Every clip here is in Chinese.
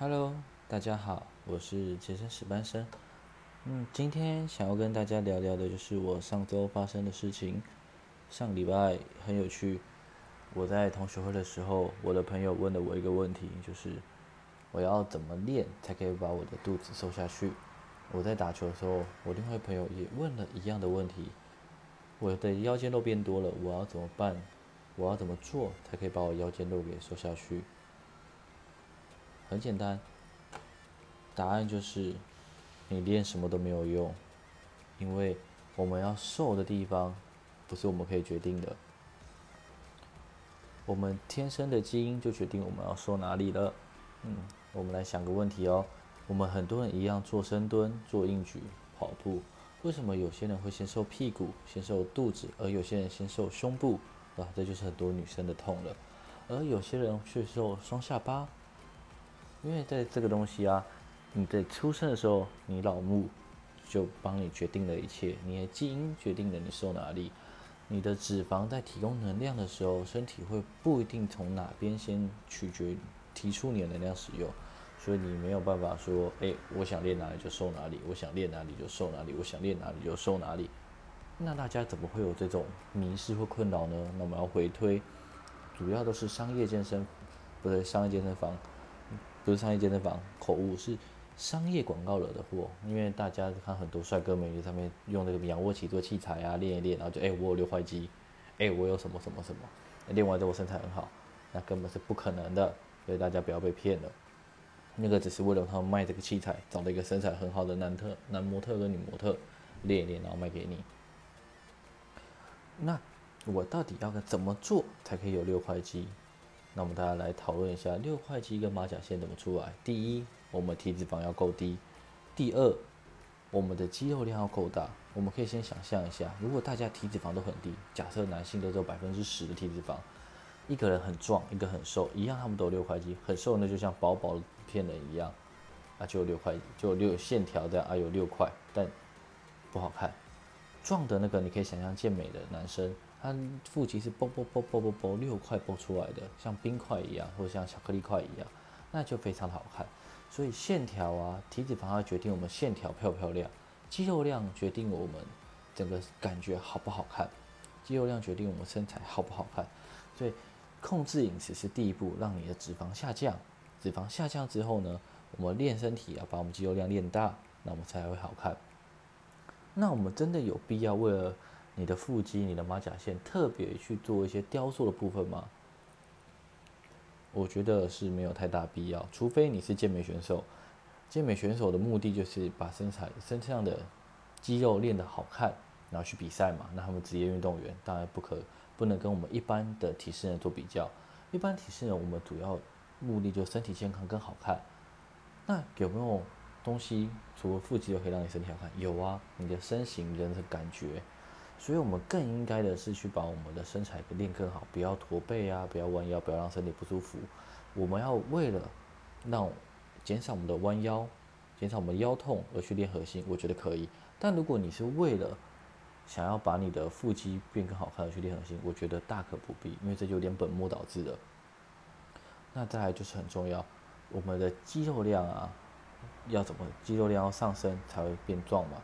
Hello，大家好，我是杰森史班生。嗯，今天想要跟大家聊聊的就是我上周发生的事情。上礼拜很有趣，我在同学会的时候，我的朋友问了我一个问题，就是我要怎么练才可以把我的肚子瘦下去？我在打球的时候，我另外朋友也问了一样的问题，我的腰间肉变多了，我要怎么办？我要怎么做才可以把我腰间肉给瘦下去？很简单，答案就是你练什么都没有用，因为我们要瘦的地方不是我们可以决定的，我们天生的基因就决定我们要瘦哪里了。嗯，我们来想个问题哦，我们很多人一样做深蹲、做硬举、跑步，为什么有些人会先瘦屁股、先瘦肚子，而有些人先瘦胸部？啊，这就是很多女生的痛了，而有些人却瘦双下巴。因为在这个东西啊，你在出生的时候，你老母就帮你决定了一切，你的基因决定了你瘦哪里，你的脂肪在提供能量的时候，身体会不一定从哪边先取决提出你的能量使用，所以你没有办法说，哎，我想练哪里就瘦哪里，我想练哪里就瘦哪里，我想练哪里就瘦哪里，那大家怎么会有这种迷失或困扰呢？那我们要回推，主要都是商业健身，不对，商业健身房。不是商业健身房口误，是商业广告惹的祸。因为大家看很多帅哥美女上面用那个仰卧起坐器材啊，练一练，然后就哎我有六块肌，哎我有什么什么什么，练完之后我身材很好，那根本是不可能的。所以大家不要被骗了，那个只是为了他们卖这个器材，找了一个身材很好的男特男模特跟女模特练一练，然后卖给你。那我到底要怎么做才可以有六块肌？那我们大家来讨论一下六块肌跟马甲线怎么出来。第一，我们体脂肪要够低；第二，我们的肌肉量要够大。我们可以先想象一下，如果大家体脂肪都很低，假设男性都只有百分之十的体脂肪，一个人很壮，一个很瘦，一样他们都有六块肌。很瘦那就像薄薄的片人一样，啊，就有六块，就六线条的啊，有六块，但不好看。壮的那个你可以想象健美的男生。它腹肌是啵啵啵啵啵啵六块啵出来的，像冰块一样，或者像巧克力块一样，那就非常的好看。所以线条啊，体脂肪要决定我们线条漂不漂亮，肌肉量决定我们整个感觉好不好看，肌肉量决定我们身材好不好看。所以控制饮食是第一步，让你的脂肪下降。脂肪下降之后呢，我们练身体啊，把我们肌肉量练大，那我们才会好看。那我们真的有必要为了？你的腹肌、你的马甲线特别去做一些雕塑的部分吗？我觉得是没有太大必要，除非你是健美选手。健美选手的目的就是把身材、身上的肌肉练得好看，然后去比赛嘛。那他们职业运动员当然不可不能跟我们一般的体适人做比较。一般体适人我们主要目的就身体健康更好看。那有没有东西除了腹肌就可以让你身体好看？有啊，你的身形、人的感觉。所以，我们更应该的是去把我们的身材练更好，不要驼背啊，不要弯腰，不要让身体不舒服。我们要为了让减少我们的弯腰，减少我们腰痛而去练核心，我觉得可以。但如果你是为了想要把你的腹肌变更好看而去练核心，我觉得大可不必，因为这有点本末倒置的。那再来就是很重要，我们的肌肉量啊，要怎么肌肉量要上升才会变壮嘛？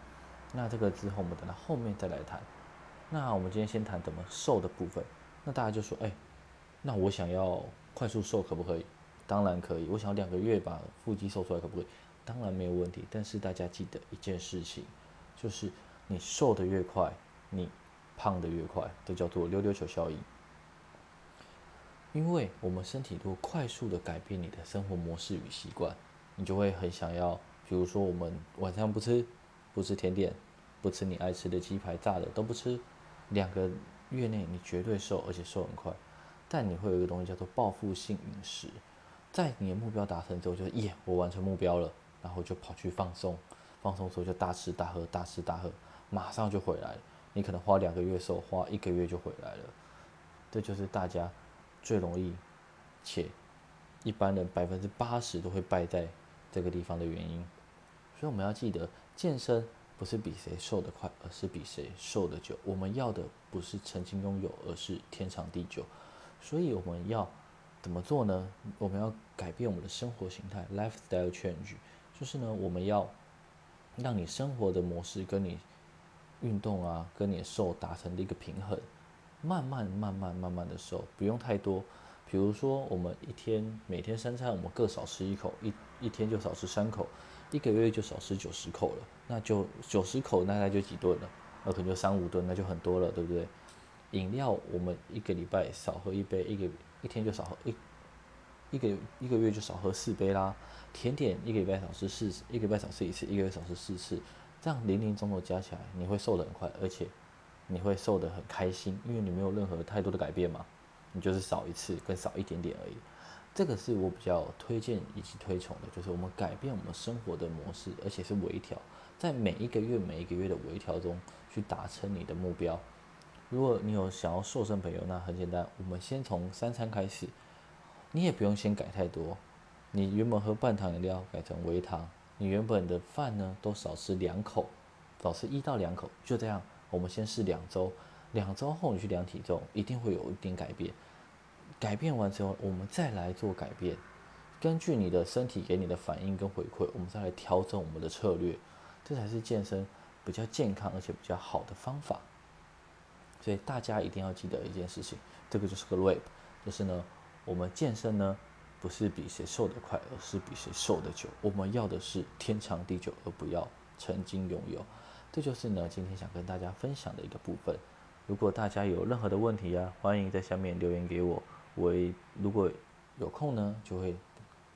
那这个之后我们等到后面再来谈。那我们今天先谈怎么瘦的部分。那大家就说，哎，那我想要快速瘦可不可以？当然可以。我想要两个月把腹肌瘦出来可不可以？当然没有问题。但是大家记得一件事情，就是你瘦的越快，你胖的越快，这叫做溜溜球效应。因为我们身体如果快速的改变你的生活模式与习惯，你就会很想要，比如说我们晚上不吃，不吃甜点，不吃你爱吃的鸡排、炸的都不吃。两个月内你绝对瘦，而且瘦很快，但你会有一个东西叫做报复性饮食，在你的目标达成之后，就耶，我完成目标了，然后就跑去放松，放松之后就大吃大喝，大吃大喝，马上就回来了。你可能花两个月瘦，花一个月就回来了。这就是大家最容易且一般人百分之八十都会败在这个地方的原因。所以我们要记得健身。不是比谁瘦得快，而是比谁瘦得久。我们要的不是曾经拥有，而是天长地久。所以我们要怎么做呢？我们要改变我们的生活形态，lifestyle change，就是呢，我们要让你生活的模式跟你运动啊，跟你的瘦达成的一个平衡，慢慢慢慢慢慢的瘦，不用太多。比如说，我们一天每天三餐，我们各少吃一口，一一天就少吃三口，一个月就少吃九十口了，那就九十口大概就几顿了，那可能就三五顿，那就很多了，对不对？饮料我们一个礼拜少喝一杯，一个一天就少喝一，一个一个月就少喝四杯啦。甜点一个礼拜少吃四，一个礼拜少吃一次，一个月少吃四次，这样零零总总加起来，你会瘦得很快，而且你会瘦得很开心，因为你没有任何太多的改变嘛，你就是少一次跟少一点点而已。这个是我比较推荐以及推崇的，就是我们改变我们生活的模式，而且是微调，在每一个月每一个月的微调中去达成你的目标。如果你有想要瘦身朋友，那很简单，我们先从三餐开始，你也不用先改太多。你原本喝半糖饮料改成微糖，你原本的饭呢都少吃两口，少吃一到两口，就这样。我们先试两周，两周后你去量体重，一定会有一点改变。改变完之后，我们再来做改变，根据你的身体给你的反应跟回馈，我们再来调整我们的策略，这才是健身比较健康而且比较好的方法。所以大家一定要记得一件事情，这个就是个 rap，就是呢，我们健身呢不是比谁瘦得快，而是比谁瘦得久。我们要的是天长地久，而不要曾经拥有。这就是呢今天想跟大家分享的一个部分。如果大家有任何的问题啊，欢迎在下面留言给我，我如果有空呢就会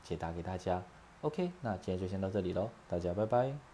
解答给大家。OK，那今天就先到这里喽，大家拜拜。